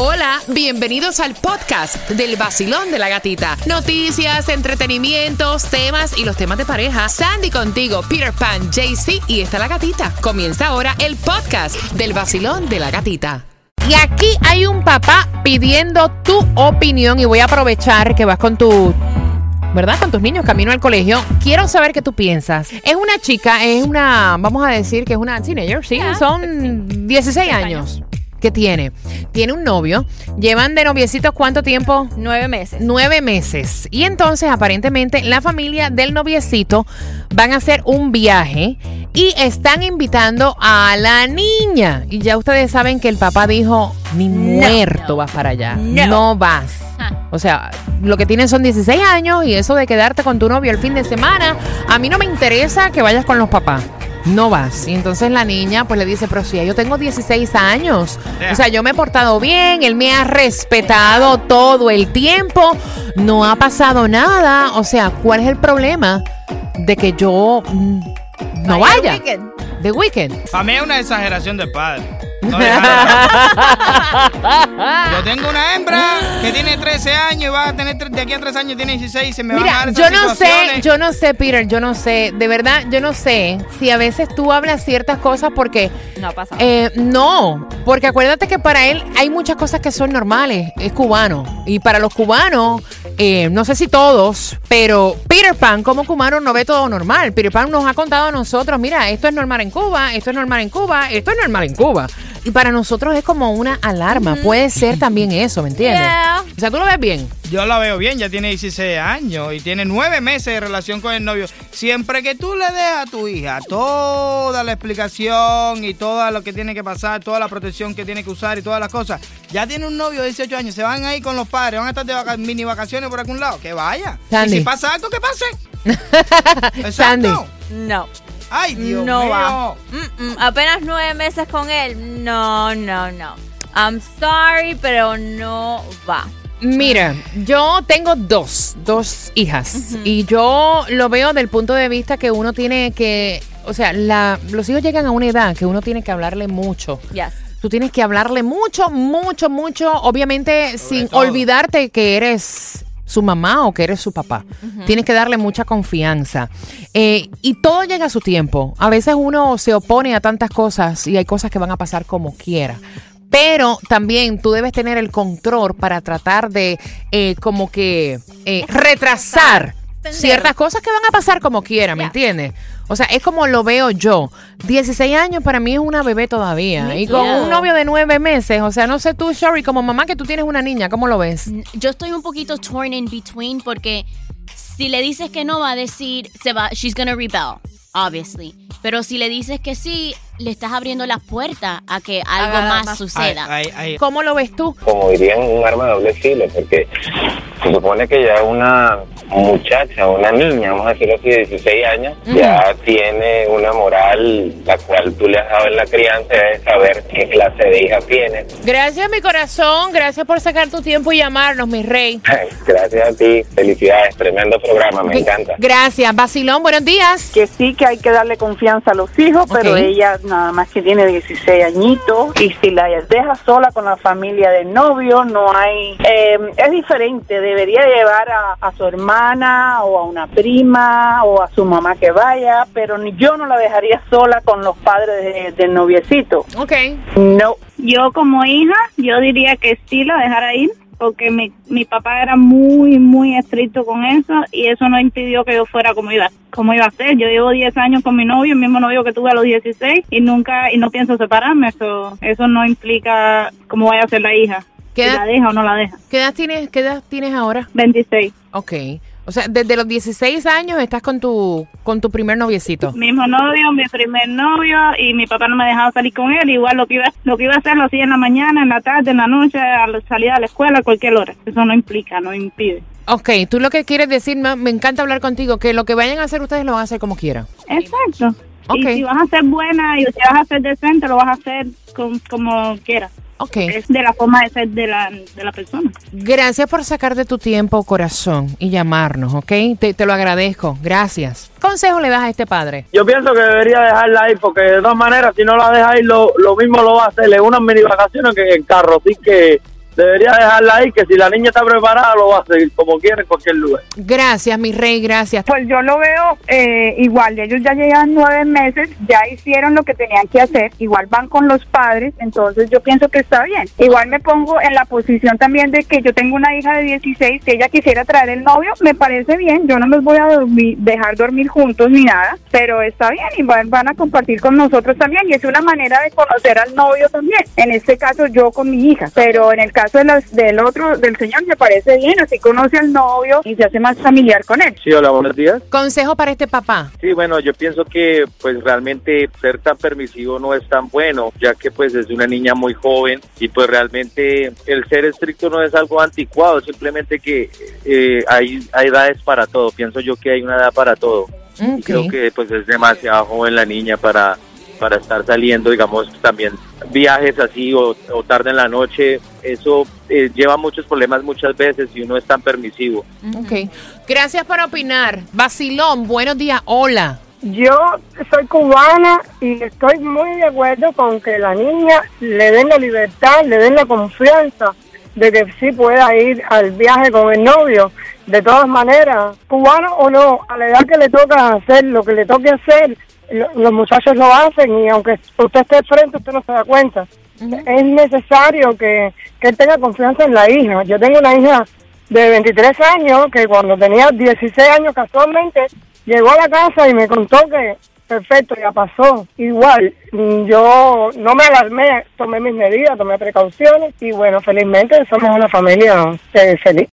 Hola, bienvenidos al podcast del vacilón de la gatita. Noticias, entretenimientos, temas y los temas de pareja. Sandy contigo, Peter Pan, JC y está la gatita. Comienza ahora el podcast del vacilón de la gatita. Y aquí hay un papá pidiendo tu opinión y voy a aprovechar que vas con tu ¿verdad? Con tus niños camino al colegio. Quiero saber qué tú piensas. Es una chica, es una, vamos a decir que es una teenager, sí, son 16 años que tiene. Tiene un novio. Llevan de noviecitos cuánto tiempo? Nueve meses. Nueve meses. Y entonces, aparentemente, la familia del noviecito van a hacer un viaje y están invitando a la niña. Y ya ustedes saben que el papá dijo, ni muerto vas para allá. No, vas. Ah. O sea, lo que tienen son 16 años y eso de quedarte con tu novio el fin de semana, a mí no me interesa que vayas con los papás no vas. Y entonces la niña pues le dice, pero si yo tengo 16 años, o sea, yo me he portado bien, él me ha respetado todo el tiempo, no ha pasado nada, o sea, ¿cuál es el problema de que yo mm, no vaya? De weekend. Para mí es una exageración de padre. Yo tengo una hembra que tiene 13 años y va a tener de aquí a 3 años tiene 16 se me Mira, van a dar yo no sé, yo no sé, Peter, yo no sé, de verdad, yo no sé si a veces tú hablas ciertas cosas porque no pasa. Eh, no, porque acuérdate que para él hay muchas cosas que son normales, es cubano y para los cubanos eh, no sé si todos, pero Peter Pan como cubano no ve todo normal. Peter Pan nos ha contado a nosotros, mira, esto es normal en Cuba, esto es normal en Cuba, esto es normal en Cuba. Y para nosotros es como una alarma. Puede ser también eso, ¿me entiendes? O sea, tú lo ves bien. Yo la veo bien, ya tiene 16 años y tiene 9 meses de relación con el novio. Siempre que tú le des a tu hija toda la explicación y todo lo que tiene que pasar, toda la protección que tiene que usar y todas las cosas, ya tiene un novio de 18 años, se van a ir con los padres, van a estar de mini vacaciones por algún lado, que vaya. Y si pasa algo, que pase. Exacto. No. Ay, Dios no mío. va. Apenas nueve meses con él. No, no, no. I'm sorry, pero no va. Mira, yo tengo dos, dos hijas y yo lo veo del punto de vista que uno tiene que, o sea, la, los hijos llegan a una edad que uno tiene que hablarle mucho. Yes. Tú tienes que hablarle mucho, mucho, mucho, obviamente sin olvidarte que eres su mamá o que eres su papá. Tienes que darle mucha confianza. Eh, y todo llega a su tiempo. A veces uno se opone a tantas cosas y hay cosas que van a pasar como quiera. Pero también tú debes tener el control para tratar de eh, como que eh, retrasar ciertas cosas que van a pasar como quiera, ¿me entiendes? O sea, es como lo veo yo. 16 años para mí es una bebé todavía. y con un novio de 9 meses. O sea, no sé tú, Sherry, como mamá que tú tienes una niña, ¿cómo lo ves? Yo estoy un poquito torn in between porque si le dices que no va a decir, se va, she's gonna rebel, obviously. Pero si le dices que sí, le estás abriendo la puerta a que algo más, suceda. ¿Cómo lo ves tú? Como dirían, un arma de doble filo, porque se supone que ya una muchacha, una niña, vamos a decirlo así, de 16 años, ya tiene una moral la cual tú le has dado en la crianza de saber qué clase de hija tiene. Gracias, mi corazón. Gracias por sacar tu tiempo y llamarnos, mi rey. Gracias a ti. Felicidades. Tremendo programa. Me encanta. Gracias. Basilón, buenos días. Que sí que hay que darle confianza a los hijos, pero ella nada más que tiene 16 añitos y si la deja sola con la familia del novio, no hay... Eh, es diferente. Debería llevar a, a su hermano o a una prima o a su mamá que vaya, pero ni yo no la dejaría sola con los padres del noviecito. Ok. No. Yo como hija, yo diría que sí la dejara ir porque mi, mi papá era muy, muy estricto con eso y eso no impidió que yo fuera como iba, como iba a ser. Yo llevo 10 años con mi novio, el mismo novio que tuve a los 16 y nunca, y no pienso separarme. Eso, eso no implica cómo vaya a ser la hija. Si la deja o no la deja. ¿Qué edad tienes, qué edad tienes ahora? 26. Ok. O sea, desde los 16 años estás con tu con tu primer noviecito. Mismo novio, mi primer novio y mi papá no me dejaba salir con él. Igual lo que iba lo que iba a hacer lo hacía en la mañana, en la tarde, en la noche, a la salida de la escuela, a cualquier hora. Eso no implica, no impide. Ok, tú lo que quieres decir, me encanta hablar contigo, que lo que vayan a hacer ustedes lo van a hacer como quieran. Exacto. Y si vas a ser buena y si vas a ser decente, lo vas a hacer como quieras. Es de la forma de ser de la, de la persona. Gracias por sacar de tu tiempo, corazón, y llamarnos, ¿ok? Te, te, lo agradezco. Gracias. ¿Qué consejo le das a este padre? Yo pienso que debería dejarla ir, porque de todas maneras, si no la deja ir, lo, lo mismo lo va a hacer en unas mini vacaciones que en el carro. Así que debería dejarla ahí, que si la niña está preparada lo va a seguir como quiere en cualquier lugar. Gracias, mi rey, gracias. Pues yo lo veo eh, igual, ellos ya llevan nueve meses, ya hicieron lo que tenían que hacer, igual van con los padres, entonces yo pienso que está bien. Igual me pongo en la posición también de que yo tengo una hija de 16, si ella quisiera traer el novio, me parece bien, yo no los voy a dormir- dejar dormir juntos ni nada, pero está bien, igual van a compartir con nosotros también y es una manera de conocer al novio también. En este caso yo con mi hija, pero en el caso de las, del otro, del señor, me parece bien, así conoce al novio y se hace más familiar con él. Sí, hola, buenos días. Consejo para este papá. Sí, bueno, yo pienso que pues realmente ser tan permisivo no es tan bueno, ya que pues es una niña muy joven y pues realmente el ser estricto no es algo anticuado, simplemente que eh, hay, hay edades para todo, pienso yo que hay una edad para todo. Y creo que pues es demasiado joven la niña para, para estar saliendo, digamos, también viajes así o, o tarde en la noche, eso eh, lleva muchos problemas muchas veces y uno es tan permisivo. Ok. Gracias por opinar. Basilón, buenos días. Hola. Yo soy cubana y estoy muy de acuerdo con que la niña le den la libertad, le den la confianza de que sí pueda ir al viaje con el novio. De todas maneras, cubano o no, a la edad que le toca hacer lo que le toque hacer, lo- los muchachos lo hacen y aunque usted esté frente, usted no se da cuenta. Es necesario que, que él tenga confianza en la hija. Yo tengo una hija de 23 años que cuando tenía 16 años casualmente llegó a la casa y me contó que perfecto, ya pasó. Igual, yo no me alarmé, tomé mis medidas, tomé precauciones y bueno, felizmente somos una familia eh, feliz.